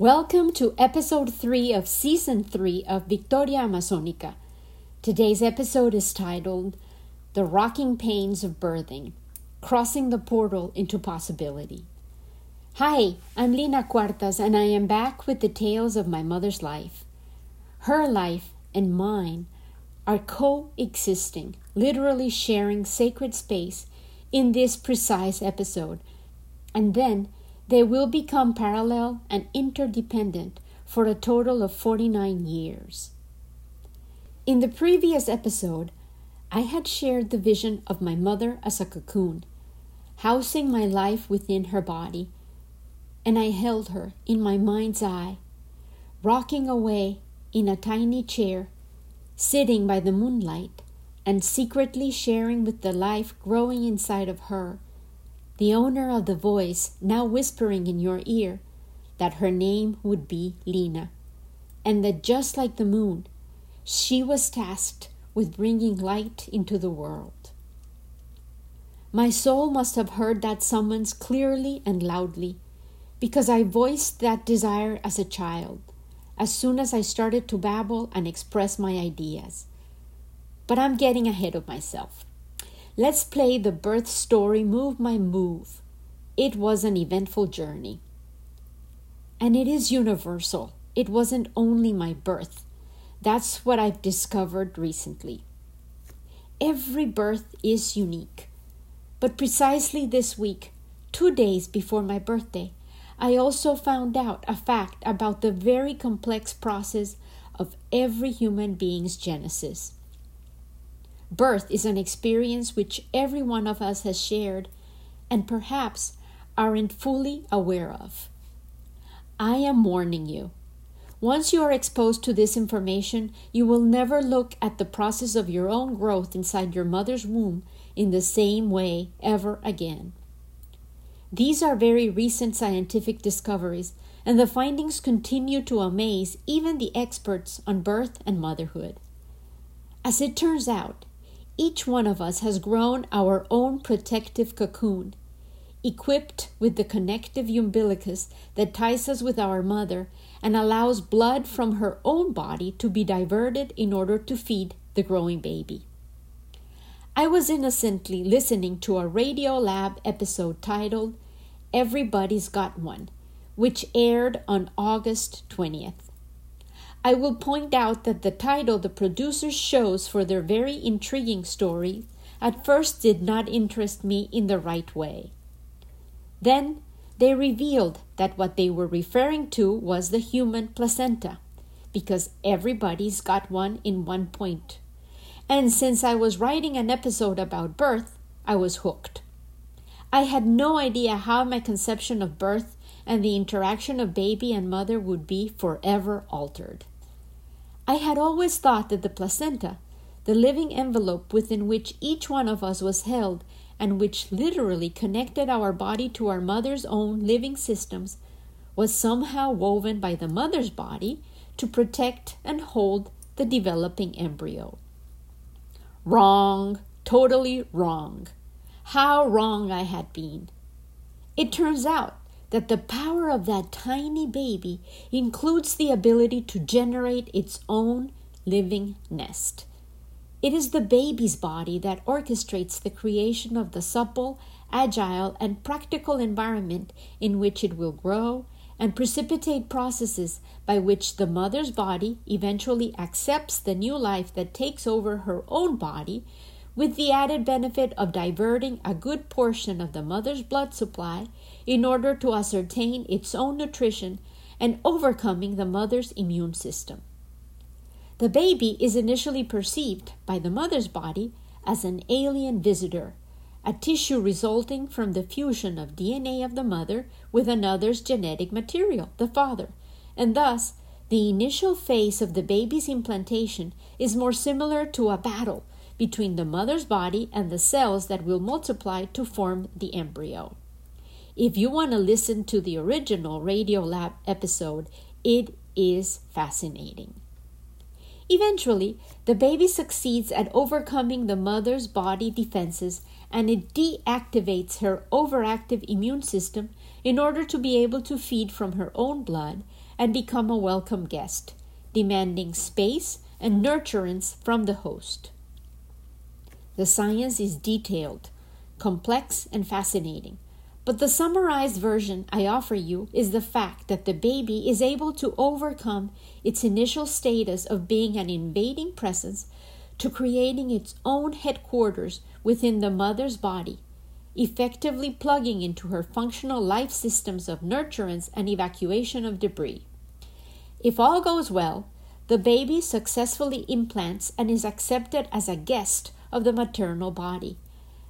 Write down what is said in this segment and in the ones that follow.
Welcome to episode 3 of season 3 of Victoria Amazonica. Today's episode is titled The Rocking Pains of Birthing Crossing the Portal into Possibility. Hi, I'm Lina Cuartas, and I am back with the tales of my mother's life. Her life and mine are coexisting, literally sharing sacred space in this precise episode, and then they will become parallel and interdependent for a total of 49 years. In the previous episode, I had shared the vision of my mother as a cocoon, housing my life within her body, and I held her in my mind's eye, rocking away in a tiny chair, sitting by the moonlight, and secretly sharing with the life growing inside of her the owner of the voice now whispering in your ear that her name would be Lina, and that just like the moon, she was tasked with bringing light into the world. My soul must have heard that summons clearly and loudly, because I voiced that desire as a child, as soon as I started to babble and express my ideas. But I'm getting ahead of myself. Let's play the birth story move by move. It was an eventful journey. And it is universal. It wasn't only my birth. That's what I've discovered recently. Every birth is unique. But precisely this week, two days before my birthday, I also found out a fact about the very complex process of every human being's genesis. Birth is an experience which every one of us has shared and perhaps aren't fully aware of. I am warning you. Once you are exposed to this information, you will never look at the process of your own growth inside your mother's womb in the same way ever again. These are very recent scientific discoveries, and the findings continue to amaze even the experts on birth and motherhood. As it turns out, each one of us has grown our own protective cocoon, equipped with the connective umbilicus that ties us with our mother and allows blood from her own body to be diverted in order to feed the growing baby. I was innocently listening to a Radiolab episode titled Everybody's Got One, which aired on August 20th. I will point out that the title the producers chose for their very intriguing story at first did not interest me in the right way. Then they revealed that what they were referring to was the human placenta, because everybody's got one in one point. And since I was writing an episode about birth, I was hooked. I had no idea how my conception of birth and the interaction of baby and mother would be forever altered. I had always thought that the placenta, the living envelope within which each one of us was held and which literally connected our body to our mother's own living systems, was somehow woven by the mother's body to protect and hold the developing embryo. Wrong, totally wrong. How wrong I had been. It turns out that the power of that tiny baby includes the ability to generate its own living nest. It is the baby's body that orchestrates the creation of the supple, agile, and practical environment in which it will grow and precipitate processes by which the mother's body eventually accepts the new life that takes over her own body with the added benefit of diverting a good portion of the mother's blood supply in order to ascertain its own nutrition and overcoming the mother's immune system. The baby is initially perceived by the mother's body as an alien visitor, a tissue resulting from the fusion of DNA of the mother with another's genetic material, the father, and thus the initial phase of the baby's implantation is more similar to a battle between the mother's body and the cells that will multiply to form the embryo. If you want to listen to the original Radiolab episode, it is fascinating. Eventually, the baby succeeds at overcoming the mother's body defenses and it deactivates her overactive immune system in order to be able to feed from her own blood and become a welcome guest, demanding space and nurturance from the host. The science is detailed, complex, and fascinating. But the summarized version I offer you is the fact that the baby is able to overcome its initial status of being an invading presence to creating its own headquarters within the mother's body, effectively plugging into her functional life systems of nurturance and evacuation of debris. If all goes well, the baby successfully implants and is accepted as a guest of the maternal body,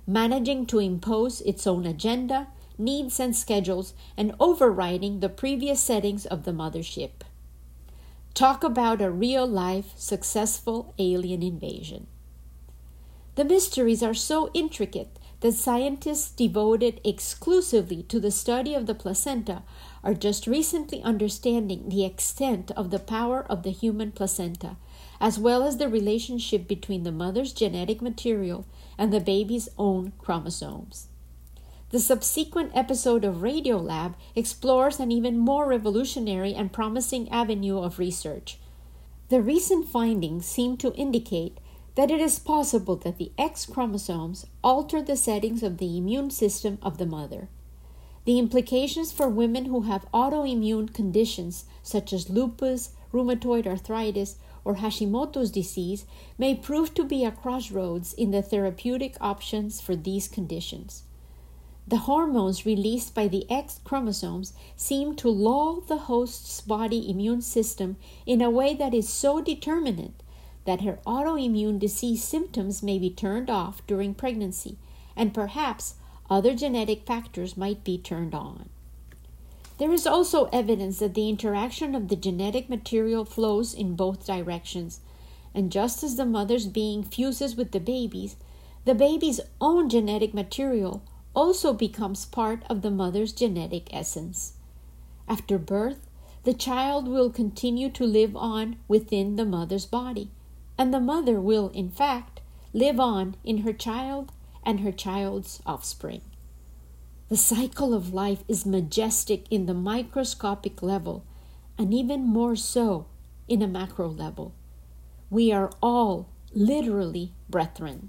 managing to impose its own agenda needs and schedules, and overriding the previous settings of the mothership. Talk about a real life, successful alien invasion. The mysteries are so intricate that scientists devoted exclusively to the study of the placenta are just recently understanding the extent of the power of the human placenta, as well as the relationship between the mother's genetic material and the baby's own chromosomes. The subsequent episode of Radiolab explores an even more revolutionary and promising avenue of research. The recent findings seem to indicate that it is possible that the X chromosomes alter the settings of the immune system of the mother. The implications for women who have autoimmune conditions such as lupus, rheumatoid arthritis, or Hashimoto's disease may prove to be a crossroads in the therapeutic options for these conditions. The hormones released by the X chromosomes seem to lull the host's body immune system in a way that is so determinate that her autoimmune disease symptoms may be turned off during pregnancy, and perhaps other genetic factors might be turned on. There is also evidence that the interaction of the genetic material flows in both directions, and just as the mother's being fuses with the baby's, the baby's own genetic material also becomes part of the mother's genetic essence. After birth, the child will continue to live on within the mother's body, and the mother will, in fact, live on in her child and her child's offspring. The cycle of life is majestic in the microscopic level, and even more so in a macro level. We are all literally brethren.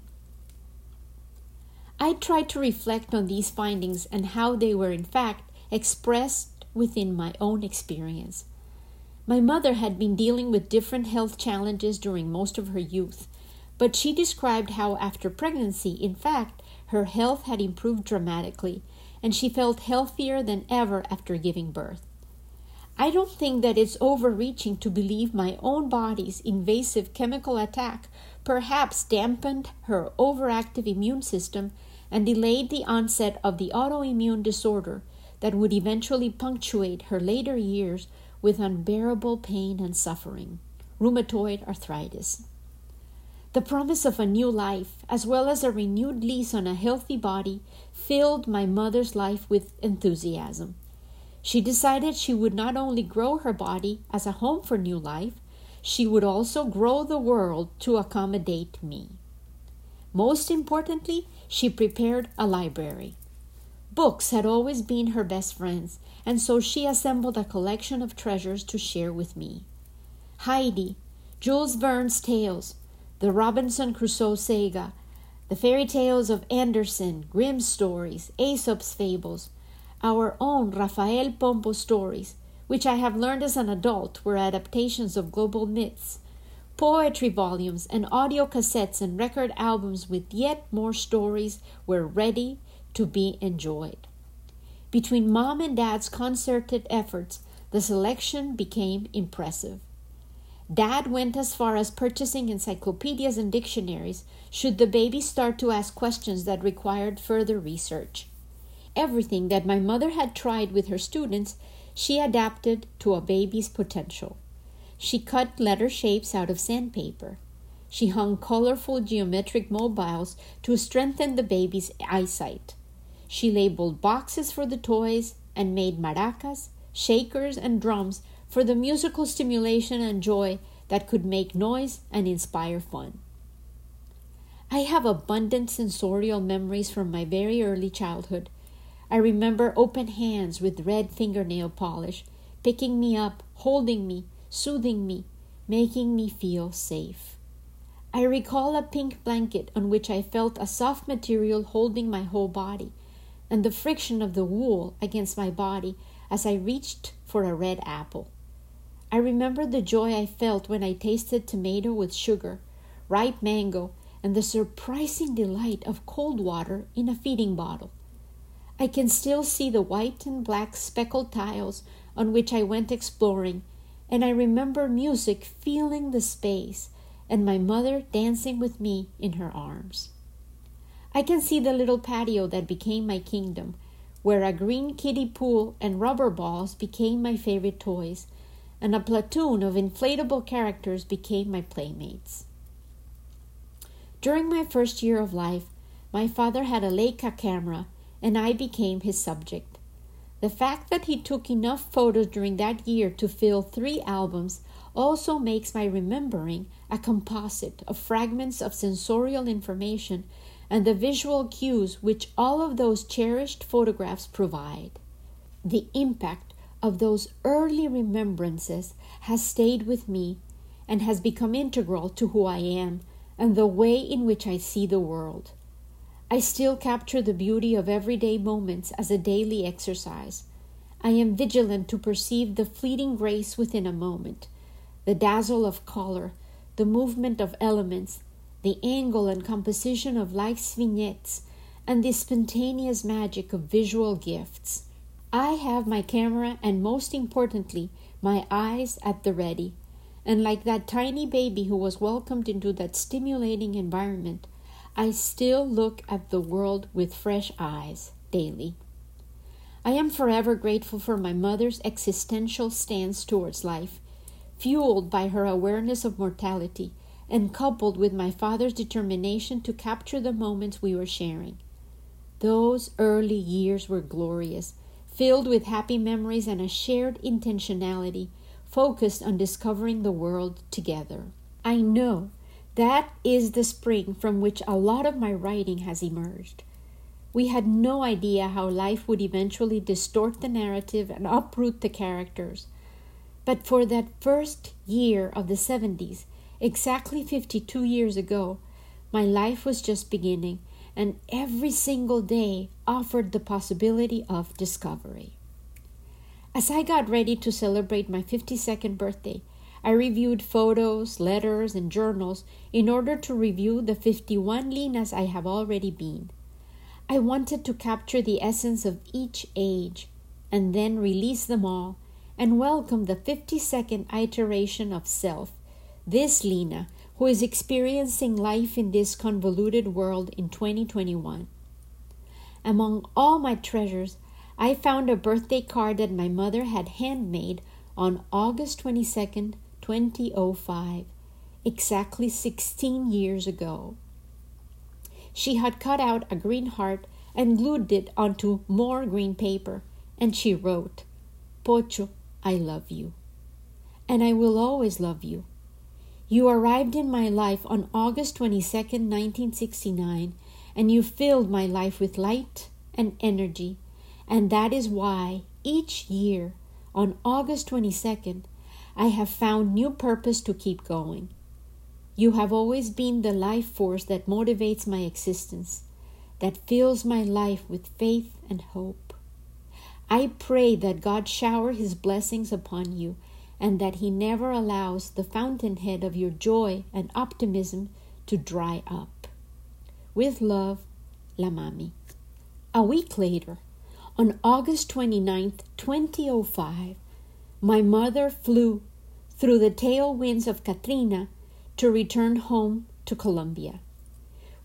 I tried to reflect on these findings and how they were, in fact, expressed within my own experience. My mother had been dealing with different health challenges during most of her youth, but she described how, after pregnancy, in fact, her health had improved dramatically, and she felt healthier than ever after giving birth. I don't think that it's overreaching to believe my own body's invasive chemical attack perhaps dampened her overactive immune system and delayed the onset of the autoimmune disorder that would eventually punctuate her later years with unbearable pain and suffering rheumatoid arthritis. The promise of a new life, as well as a renewed lease on a healthy body, filled my mother's life with enthusiasm. She decided she would not only grow her body as a home for new life, she would also grow the world to accommodate me. Most importantly, she prepared a library. Books had always been her best friends, and so she assembled a collection of treasures to share with me. Heidi, Jules Verne's tales, the Robinson Crusoe saga, the fairy tales of Andersen, Grimm's stories, Aesop's fables, our own Rafael Pombo stories, which I have learned as an adult were adaptations of global myths, poetry volumes, and audio cassettes and record albums with yet more stories were ready to be enjoyed. Between mom and dad's concerted efforts, the selection became impressive. Dad went as far as purchasing encyclopedias and dictionaries should the baby start to ask questions that required further research. Everything that my mother had tried with her students, she adapted to a baby's potential. She cut letter shapes out of sandpaper. She hung colorful geometric mobiles to strengthen the baby's eyesight. She labeled boxes for the toys and made maracas, shakers, and drums for the musical stimulation and joy that could make noise and inspire fun. I have abundant sensorial memories from my very early childhood. I remember open hands with red fingernail polish, picking me up, holding me, soothing me, making me feel safe. I recall a pink blanket on which I felt a soft material holding my whole body, and the friction of the wool against my body as I reached for a red apple. I remember the joy I felt when I tasted tomato with sugar, ripe mango, and the surprising delight of cold water in a feeding bottle. I can still see the white and black speckled tiles on which I went exploring, and I remember music filling the space and my mother dancing with me in her arms. I can see the little patio that became my kingdom, where a green kiddie pool and rubber balls became my favorite toys, and a platoon of inflatable characters became my playmates. During my first year of life, my father had a Leica camera, and I became his subject. The fact that he took enough photos during that year to fill three albums also makes my remembering a composite of fragments of sensorial information and the visual cues which all of those cherished photographs provide. The impact of those early remembrances has stayed with me and has become integral to who I am and the way in which I see the world. I still capture the beauty of everyday moments as a daily exercise. I am vigilant to perceive the fleeting grace within a moment, the dazzle of color, the movement of elements, the angle and composition of life's vignettes, and the spontaneous magic of visual gifts. I have my camera and, most importantly, my eyes at the ready. And like that tiny baby who was welcomed into that stimulating environment, I still look at the world with fresh eyes daily. I am forever grateful for my mother's existential stance towards life, fueled by her awareness of mortality and coupled with my father's determination to capture the moments we were sharing. Those early years were glorious, filled with happy memories and a shared intentionality focused on discovering the world together. I know that is the spring from which a lot of my writing has emerged. We had no idea how life would eventually distort the narrative and uproot the characters. But for that first year of the 70s, Exactly 52 years ago, my life was just beginning, and every single day offered the possibility of discovery. As I got ready to celebrate my 52nd birthday, I reviewed photos, letters, and journals in order to review the 51 Linas I have already been. I wanted to capture the essence of each age and then release them all and welcome the 52nd iteration of self this Lina, who is experiencing life in this convoluted world in 2021. Among all my treasures, I found a birthday card that my mother had handmade on August 22nd, 2005, exactly 16 years ago. She had cut out a green heart and glued it onto more green paper, and she wrote, Pocho, I love you. And I will always love you. You arrived in my life on August 22, 1969, and you filled my life with light and energy. And that is why each year on August 22nd, I have found new purpose to keep going. You have always been the life force that motivates my existence, that fills my life with faith and hope. I pray that God shower His blessings upon you and that He never allows the fountainhead of your joy and optimism to dry up. With love, La Mami. A week later, on August 29th, 2005, my mother flew through the tailwinds of Katrina to return home to Colombia.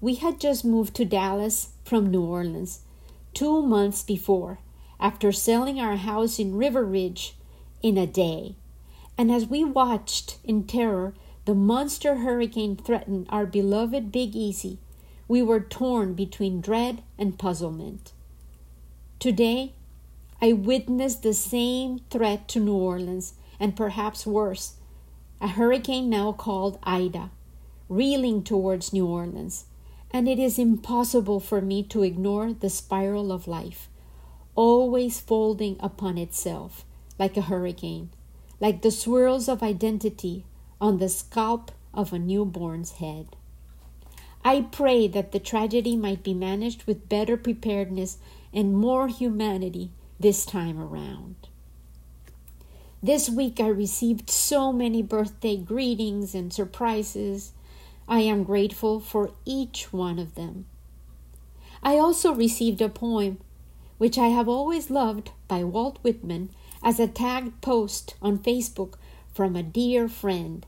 We had just moved to Dallas from New Orleans two months before, after selling our house in River Ridge in a day. And as we watched in terror the monster hurricane threaten our beloved Big Easy, we were torn between dread and puzzlement. Today, I witnessed the same threat to New Orleans, and perhaps worse, a hurricane now called Ida, reeling towards New Orleans, and it is impossible for me to ignore the spiral of life. always folding upon itself like a hurricane, like the swirls of identity on the scalp of a newborn's head. I pray that the tragedy might be managed with better preparedness and more humanity this time around. This week I received so many birthday greetings and surprises. I am grateful for each one of them. I also received a poem, which I have always loved, by Walt Whitman as a tagged post on Facebook from a dear friend.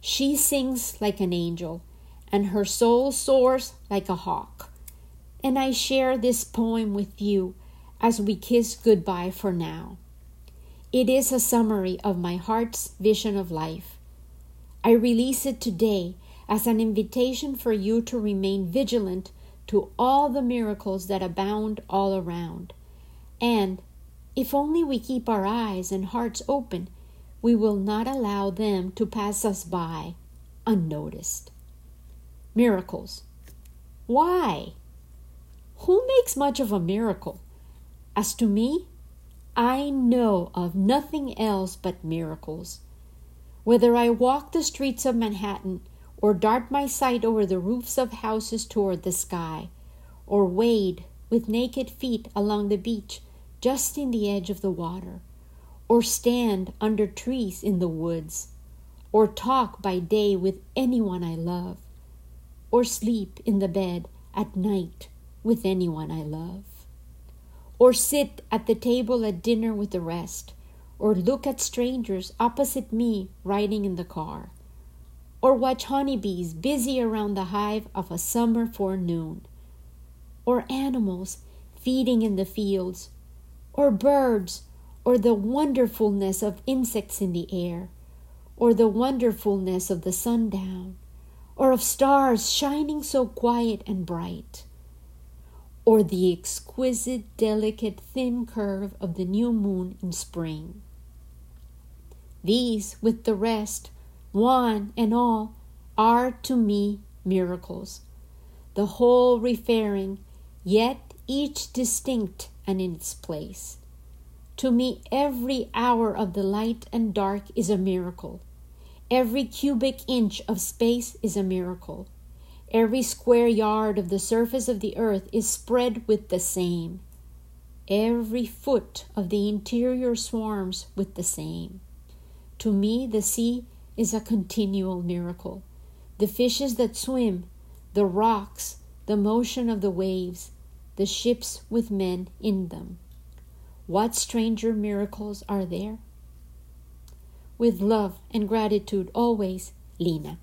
She sings like an angel, and her soul soars like a hawk. And I share this poem with you as we kiss goodbye for now. It is a summary of my heart's vision of life. I release it today as an invitation for you to remain vigilant to all the miracles that abound all around. And if only we keep our eyes and hearts open, we will not allow them to pass us by unnoticed. Miracles. Why? Who makes much of a miracle? As to me, I know of nothing else but miracles. Whether I walk the streets of Manhattan, or dart my sight over the roofs of houses toward the sky, or wade with naked feet along the beach just in the edge of the water, or stand under trees in the woods, or talk by day with anyone I love, or sleep in the bed at night with anyone I love or sit at the table at dinner with the rest, or look at strangers opposite me riding in the car, or watch honeybees busy around the hive of a summer forenoon, or animals feeding in the fields, or birds, or the wonderfulness of insects in the air, or the wonderfulness of the sundown, or of stars shining so quiet and bright or the exquisite, delicate, thin curve of the new moon in spring. These, with the rest, one and all, are to me miracles, the whole referring, yet each distinct and in its place. To me, every hour of the light and dark is a miracle. Every cubic inch of space is a miracle. Every square yard of the surface of the earth is spread with the same. Every foot of the interior swarms with the same. To me, the sea is a continual miracle. The fishes that swim, the rocks, the motion of the waves, the ships with men in them. What stranger miracles are there? With love and gratitude always, Lina.